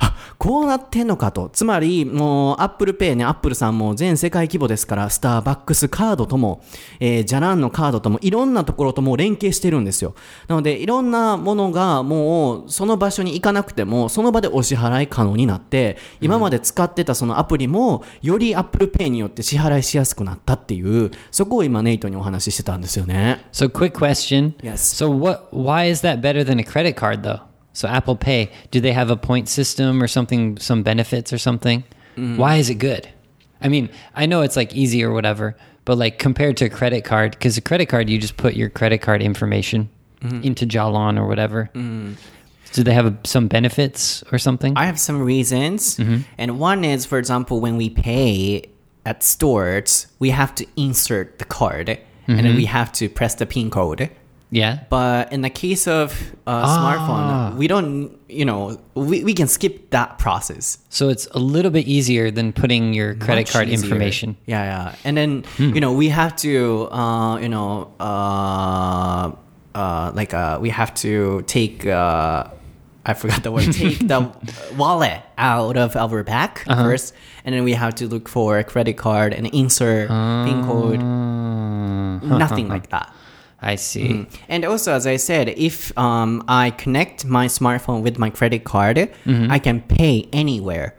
あ、こうなってんのかと。つまり、もう Apple Pay ね、Apple さんも全世界規模ですから、スターバックスカードとも、えー、ジャランのカードとも、いろんなところともう連携してるんですよ。なので、いろんなものがもう、その場所に行かなくても、その場でお支払い可能になって、今まで使ってたそのアプリも、より Apple Pay によって支払いしやすくなったっていう、そこを今ネイトにお話ししてたんですよね。So quick question. Yes. So what why is that better than a credit card though? So Apple Pay, do they have a point system or something some benefits or something? Mm. Why is it good? I mean, I know it's like easy or whatever, but like compared to a credit card cuz a credit card you just put your credit card information mm-hmm. into Jalan or whatever. Mm. Do they have some benefits or something? I have some reasons. Mm-hmm. And one is, for example, when we pay at stores, we have to insert the card and then mm-hmm. we have to press the PIN code. Yeah. But in the case of a smartphone, we don't, you know, we, we can skip that process. So it's a little bit easier than putting your credit Much card easier. information. Yeah, yeah. And then, you know, we have to, uh, you know, uh, uh, like, uh, we have to take, uh, I forgot the word, take the [laughs] wallet out of our bag first. And then we have to look for a credit card and insert PIN code. [laughs] Nothing like that. I see. And also, as I said, if um, I connect my smartphone with my credit card, I can pay anywhere.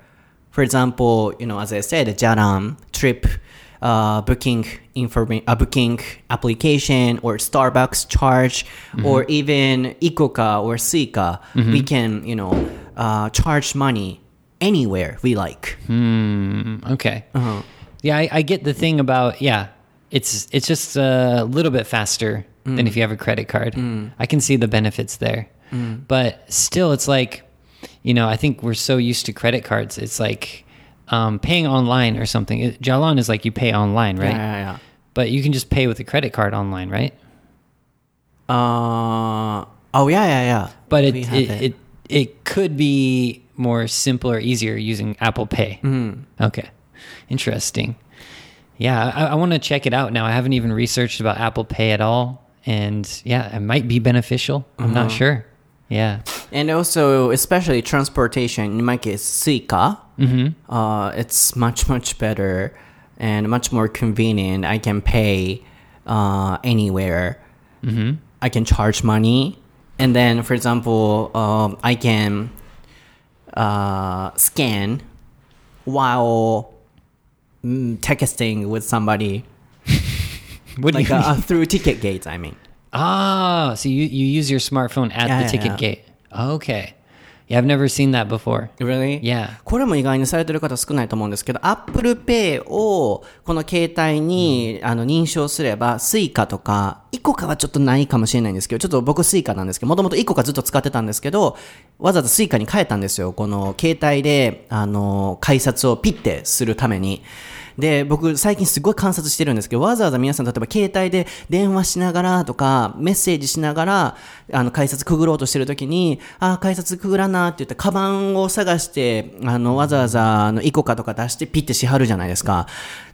For example, you know, as I said, Jalan trip uh, booking informa- uh, booking application or Starbucks charge or even ICOCA or Suica, we can you know uh, charge money anywhere we like. Okay. Yeah, I, I get the thing about yeah. It's it's just a little bit faster than if you have a credit card. I can see the benefits there, but still, it's like you know I think we're so used to credit cards. It's like um, paying online or something. It, Jalan is like you pay online, right? Yeah, yeah, yeah. But you can just pay with a credit card online, right? Uh, oh yeah, yeah, yeah. But it We it, it it could be more simple or easier using Apple Pay. Okay, interesting. Yeah, I, I want to check it out now. I haven't even researched about Apple Pay at all, and yeah, it might be beneficial. I'm not sure. Yeah. And also, especially transportation, in my case, Suica, uh, it's much, much better and much more convenient. I can pay uh, anywhere. I can charge money. And then, for example, um, I can uh, scan while mm, texting with somebody, What do like you uh, mean? through ticket gates, I mean. Ah, so you you use your smartphone at Yeah, the yeah, ticket yeah. gate. Okay. Yeah, I've never seen that before. Really? Yeah. これも意外にされてる方少ないと思うんですけど、Apple Pay をこの携帯に、あの認証すれば、Suica とか、イコカはちょっとないかもしれないんですけど、ちょっと僕 Suica なんですけど、もともとイコカずっと使ってたんですけど、わざわざ Suica に変えたんですよ。この携帯で、あの、改札をピッてするために。で、僕最近すごい観察してるんですけど、わざわざ皆さん例えば携帯で電話しながらとか、メッセージしながら、あの、改札くぐろうとしてるときに、あ、改札くぐらなって言って、カバンを探して、あの、わざわざ、あの、イコカとか出してピッてしはるじゃないですか。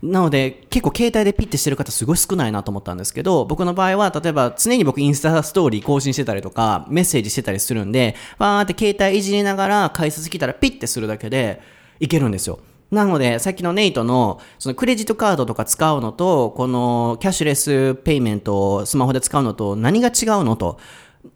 なので、結構携帯でピッてしてる方すごい少ないなと思ったんですけど、僕の場合は、例えば常に僕インスタストーリー更新してたりとか、メッセージしてたりするんで、バーって携帯いじりながら改札来たらピッてするだけで、いけるんですよ。なので、さっきのネイトの、そのクレジットカードとか使うのと、このキャッシュレスペイメントをスマホで使うのと何が違うのと、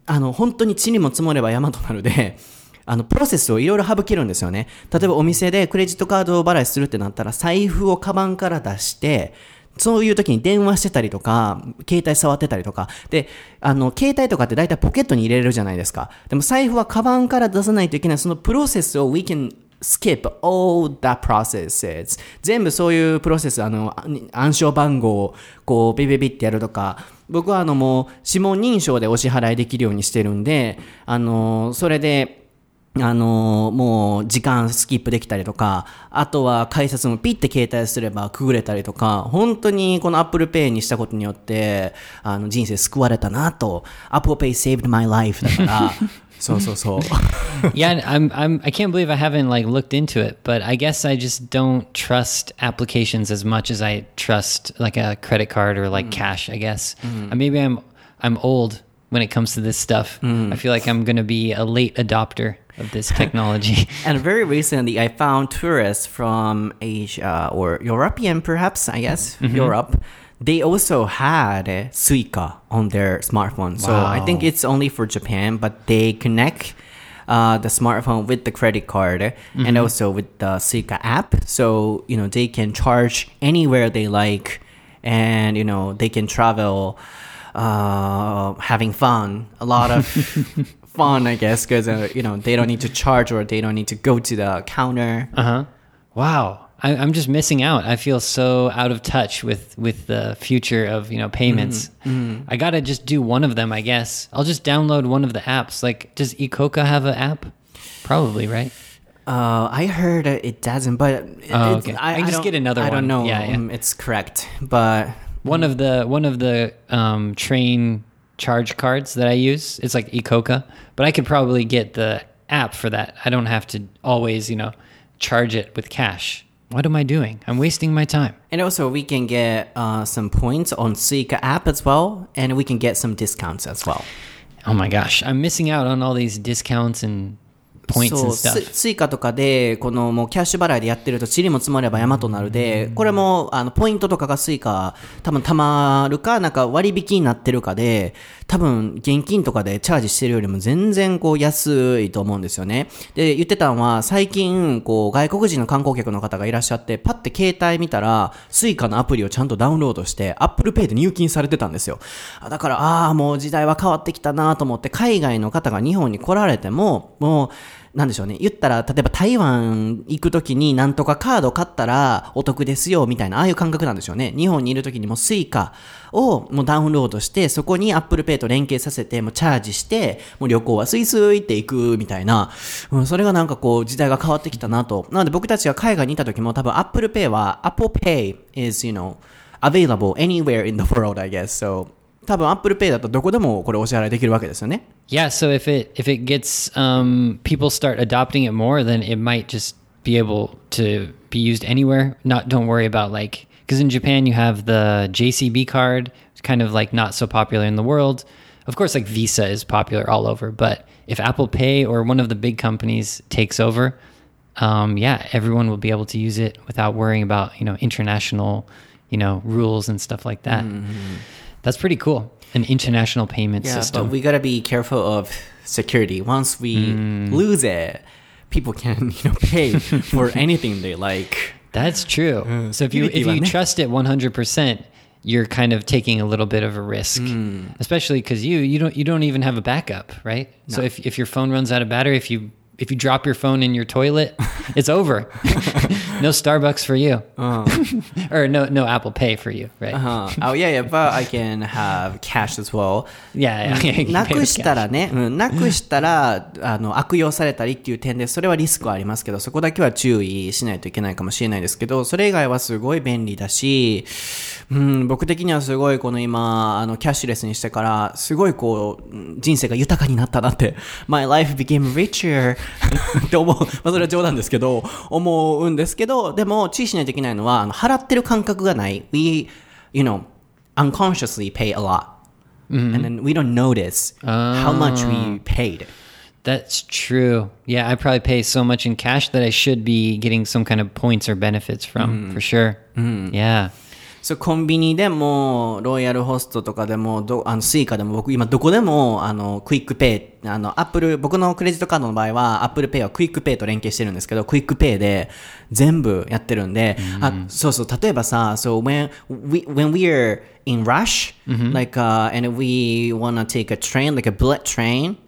あの、本当に地にも積もれば山となるで、[laughs] あの、プロセスをいろいろ省けるんですよね。例えばお店でクレジットカード払いするってなったら、財布をカバンから出して、そういう時に電話してたりとか、携帯触ってたりとか。で、あの、携帯とかって大体ポケットに入れれるじゃないですか。でも財布はカバンから出さないといけない。そのプロセスを we can skip all that processes. 全部そういうプロセスあの暗証番号をこうビビビってやるとか僕はあのもう指紋認証でお支払いできるようにしてるんであのそれであのもう時間スキップできたりとか、あとは改札もピッて携帯すればくぐれたりとか、本当にこの Apple Pay にしたことによって、あの人生救われたなと、Apple Pay saved my life だから、So so so. [laughs] yeah, I'm I'm I can't believe I haven't like looked into it, but I guess I just don't trust applications as much as I trust like a credit card or like mm. cash, I guess. Mm. maybe I'm I'm old when it comes to this stuff. Mm. I feel like I'm going to be a late adopter of this [laughs] technology. and very recently, I found tourists from Asia or European, perhaps, I guess, mm-hmm. Europe they also had Suica on their smartphone. So. I think it's only for Japan, but they connect uh, the smartphone with the credit card mm-hmm. and also with the Suica app. So, you know, they can charge anywhere they like and, you know, they can travel uh, having fun. A lot of [laughs] fun, I guess, because, uh, you know, they don't need to charge or they don't need to go to the counter. Uh huh. Wow. I, am just missing out. I feel so out of touch with with the future of you know payments. Mm-hmm. Mm-hmm. I gotta just do one of them, I guess. I'll just download one of the apps. Like, does ICOCA have an app? Probably, right? Uh, I heard it doesn't, but oh, okay. I, I, just get another. I one. don't know. Yeah, yeah. Um, it's correct, but one of the one of the um, train charge cards that I use, it's like ICOCA, but I could probably get the app for that. I don't have to always, you know, charge it with cash. What am I doing? I'm wasting my time. And also, we can get uh, some points on Suica app as well, and we can get some discounts as well. Oh my gosh, I'm missing out on all these discounts and そうス、スイカとかで、このもうキャッシュ払いでやってると、塵も積もれば山となるで、これも、あの、ポイントとかがスイカ、多分貯まるか、なんか割引になってるかで、多分現金とかでチャージしてるよりも全然こう安いと思うんですよね。で、言ってたのは、最近、こう、外国人の観光客の方がいらっしゃって、パッて携帯見たら、スイカのアプリをちゃんとダウンロードして、Apple Pay で入金されてたんですよ。だから、ああ、もう時代は変わってきたなと思って、海外の方が日本に来られても、もう、なんでしょうね。言ったら、例えば台湾行くときになんとかカード買ったらお得ですよ、みたいな、ああいう感覚なんでしょうね。日本にいるときにもスイカをもうダウンロードして、そこに Apple Pay と連携させて、もうチャージして、もう旅行はスイスイって行く、みたいな、うん、それがなんかこう時代が変わってきたなと。なので僕たちが海外にいたときも多分 Apple Pay は Apple Pay is, you know, available anywhere in the world, I guess. So, 多分 Apple Pay だとどこでもこれお支払いできるわけですよね。Yeah, so if it if it gets um, people start adopting it more, then it might just be able to be used anywhere. Not don't worry about like because in Japan you have the JCB card, it's kind of like not so popular in the world. Of course, like Visa is popular all over, but if Apple Pay or one of the big companies takes over, um, yeah, everyone will be able to use it without worrying about you know international, you know rules and stuff like that. Mm-hmm. That's pretty cool. An international payment yeah, system. but we gotta be careful of security. Once we mm. lose it, people can [laughs] you know pay for [laughs] anything they like. That's true. Uh, so if you if you trust it 100%, you're kind of taking a little bit of a risk, mm. especially because you you don't you don't even have a backup, right? No. So if if your phone runs out of battery, if you if you drop your phone in your toilet, it's over. no Starbucks for you, or no no Apple Pay for you, right? Uh, oh yeah, yeah, but I can have cash as well. Yeah, yeah. you なくしたら.ね、うん、なくしたら、あの、悪用されたりっていう点で、それはリスクはありますけど、そこだけは注意しないといけないかもしれないですけど、それ以外はすごい便利だし、うん、僕的にはすごいこの今、あの、キャッシュレスにしてから、すごいこう、うん人生が豊かになったなって、My life became richer っ[laughs] て思う。まあ、それは冗談ですけど、思うんですけど、でも、注意しないといけないのは、あの払ってる感覚がない。We, you know, unconsciously pay a lot. and then we don't notice how much we paid. That's true. Yeah, I probably pay so much in cash that I should be getting some kind of points or benefits from, for sure. Yeah. そう、コンビニでも、ロイヤルホストとかでも、どあの、スイカでも、僕今どこでも、あの、クイックペイ、あの、アップル、僕のクレジットカードの場合は、アップルペイはクイックペイと連携してるんですけど、クイックペイで全部やってるんで、あ、そうそう、例えばさ、so when we, when we are in rush, like, uh, and we wanna take a train, like a bullet train,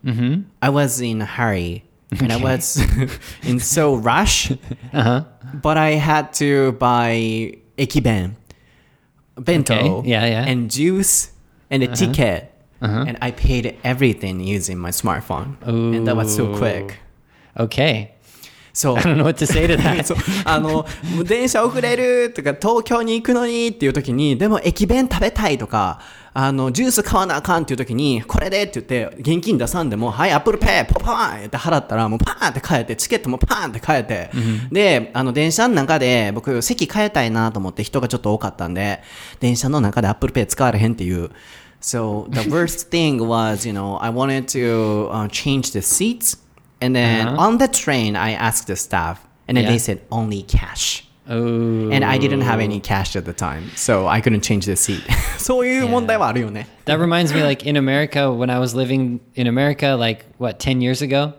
I was in a hurry. And I was [laughs] in so rush, [laughs] but I had to buy 駅弁 bento Okay, yeah, yeah. and juice and a uh-huh. ticket. Uh-huh. And i paid everything using my smartphone. And that was so quick. Okay. そう I don't know what to say to that. そうあの、電車遅れるとか、東京に行くのにっていう時に、でも駅弁食べたいとか、あの、ジュース買わなあかんっていう時に、これでって言って、現金出さんでも、はい、アップルペイ、ポパーンって払ったら、もうパーンって変えて、チケットもパーンって変えて、で、あの、電車の中で、僕、席変えたいなと思って人がちょっと多かったんで、電車の中でアップルペイ使われへんっていう。So, the worst thing was, you know, I wanted to、uh, change the seats. And then uh -huh. on the train, I asked the staff, and then yeah. they said only cash. Oh. And I didn't have any cash at the time, so I couldn't change the seat. [laughs] so you yeah. That reminds me, like in America, when I was living in America, like what ten years ago,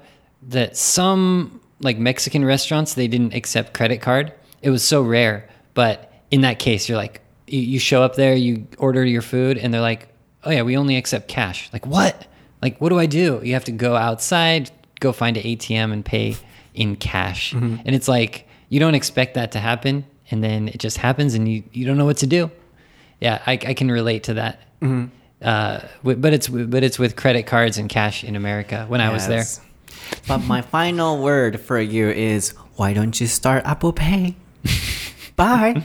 that some like Mexican restaurants they didn't accept credit card. It was so rare, but in that case, you're like you show up there, you order your food, and they're like, "Oh yeah, we only accept cash." Like what? Like what do I do? You have to go outside, go find an ATM and pay in cash. And it's like, you don't expect that to happen. And then it just happens and you, you don't know what to do. Yeah, I, I can relate to that. Uh, but it's but it's with credit cards and cash in America when I was there. But my final word for you is why don't you start Apple Pay? [laughs] Bye.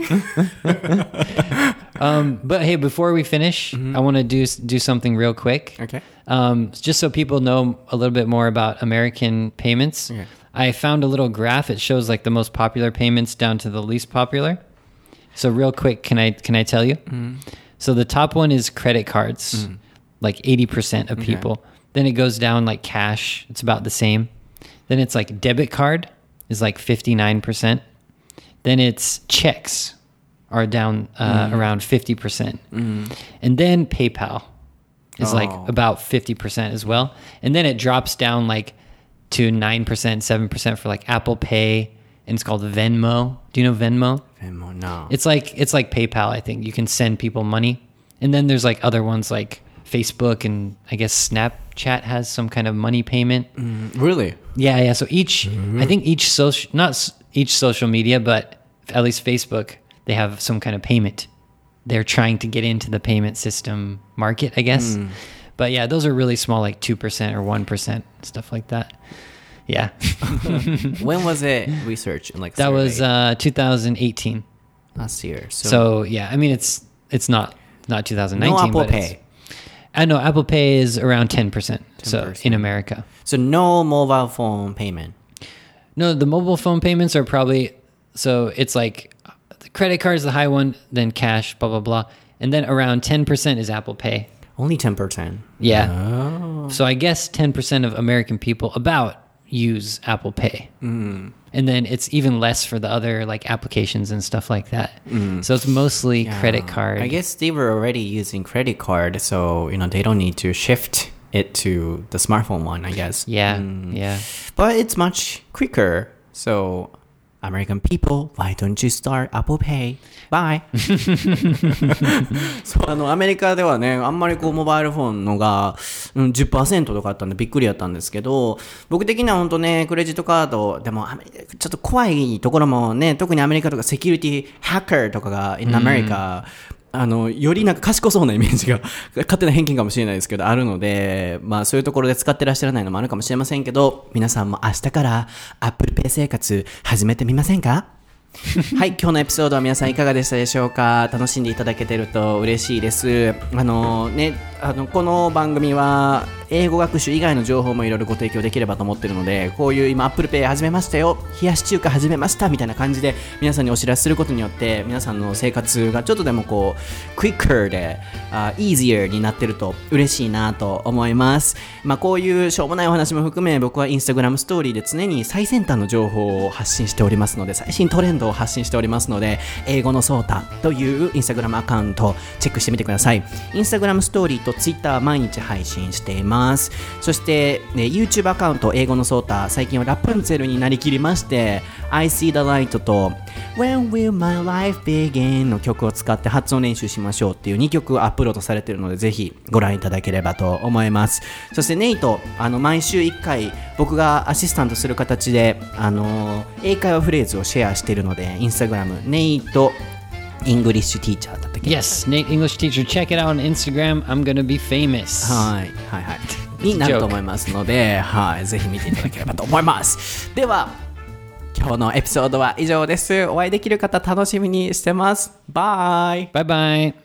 [laughs] Um, but hey, before we finish, I want to do do something real quick. Okay. Um, just so people know a little bit more about American payments, Okay. I found a little graph. It shows like the most popular payments down to the least popular. So real quick, can I can I tell you? So the top one is credit cards, like eighty percent of people. Then it goes down like cash. It's about the same. Then it's like debit card is like fifty nine percent. Then it's checks are down uh, mm. around fifty percent, mm. and then PayPal is like Oh. about fifty percent as well. And then it drops down like to nine percent, seven percent for like Apple Pay, and it's called Venmo. Do you know Venmo? Venmo, no. It's like it's like PayPal. I think you can send people money, and then there's like other ones like Facebook and I guess Snapchat has some kind of money payment. Mm, really? Yeah, yeah. So each, I mm-hmm. think each social, not each social media, but at least Facebook, they have some kind of payment. They're trying to get into the payment system market, I guess. But yeah, those are really small, like two percent or one percent, stuff like that. Yeah, [laughs] When was it researched? Like that was uh, 2018. last year. So, So yeah, I mean it's it's not not 2019. no Apple Pay. I know Apple Pay is around 10 percent. So 10%. in America. So no mobile phone payment. No, the mobile phone payments are probably so it's like the credit card is the high one, then cash, blah blah blah, and then around ten percent is Apple Pay. Only 10%. Yeah. Oh. So I guess ten percent of American people about use Apple Pay, mm. and then it's even less for the other like applications and stuff like that. So it's mostly credit card. I guess they were already using credit card, so you know they don't need to shift it to the smartphone one. I guess. Yeah, Mm. yeah. But it's much quicker. So American people, why don't you start Apple Pay? Bye! [laughs] そう、あの、アメリカではね、あんまりこう、モバイルフォンのが、うん、10%とかあったんでびっくりやったんですけど、僕的には本当ね、クレジットカード、でも、アメリカちょっと怖いところもね、特にアメリカとかセキュリティ、ハッカーとかが、in America、あの、よりなんか賢そうなイメージが、[laughs] 勝手な偏見かもしれないですけど、あるので、まあそういうところで使ってらっしゃらないのもあるかもしれませんけど、皆さんも明日から Apple Pay 生活始めてみませんか？[laughs] はい、今日のエピソードは皆さんいかがでしたでしょうか？楽しんでいただけてると嬉しいです。あのね、あの、この番組は英語学習以外の情報もいろいろご提供できればと思ってるので、こういう今 Apple Pay 始めましたよ、冷やし中華始めましたみたいな感じで皆さんにお知らせすることによって皆さんの生活がちょっとでもこう、quicker で、あ easier になってると嬉しいなと思います。まあこういうしょうもないお話も含め僕は Instagram ストーリーで常に最先端の情報を発信しておりますので、最新トレンドを発信しておりますので、英語のソータというインスタグラムアカウントチェックしてみてください。インスタグラムストーリーとツイッター毎日配信しています。そして、ね、YouTube アカウント英語のソータ最近はラプンツェルになりきりまして、I see the light と When will my life begin の曲を使って発音練習しましょうっていう2曲アップロードされているのでぜひご覧いただければと思います。そしてネイト、あの毎週1回僕がアシスタントする形で、あの英会話フレーズをシェアしているので、インスタグラム、ネイト、イングリッシュティーチャーだったっけ？Yes, Nate English teacher. Check it out on Instagram. I'm gonna be famous. はい、はい、はい。になると思いますので、はい、ぜひ見ていただければと思います。では、今日のエピソードは以上です。お会いできる方楽しみにしてます。バイバイバイ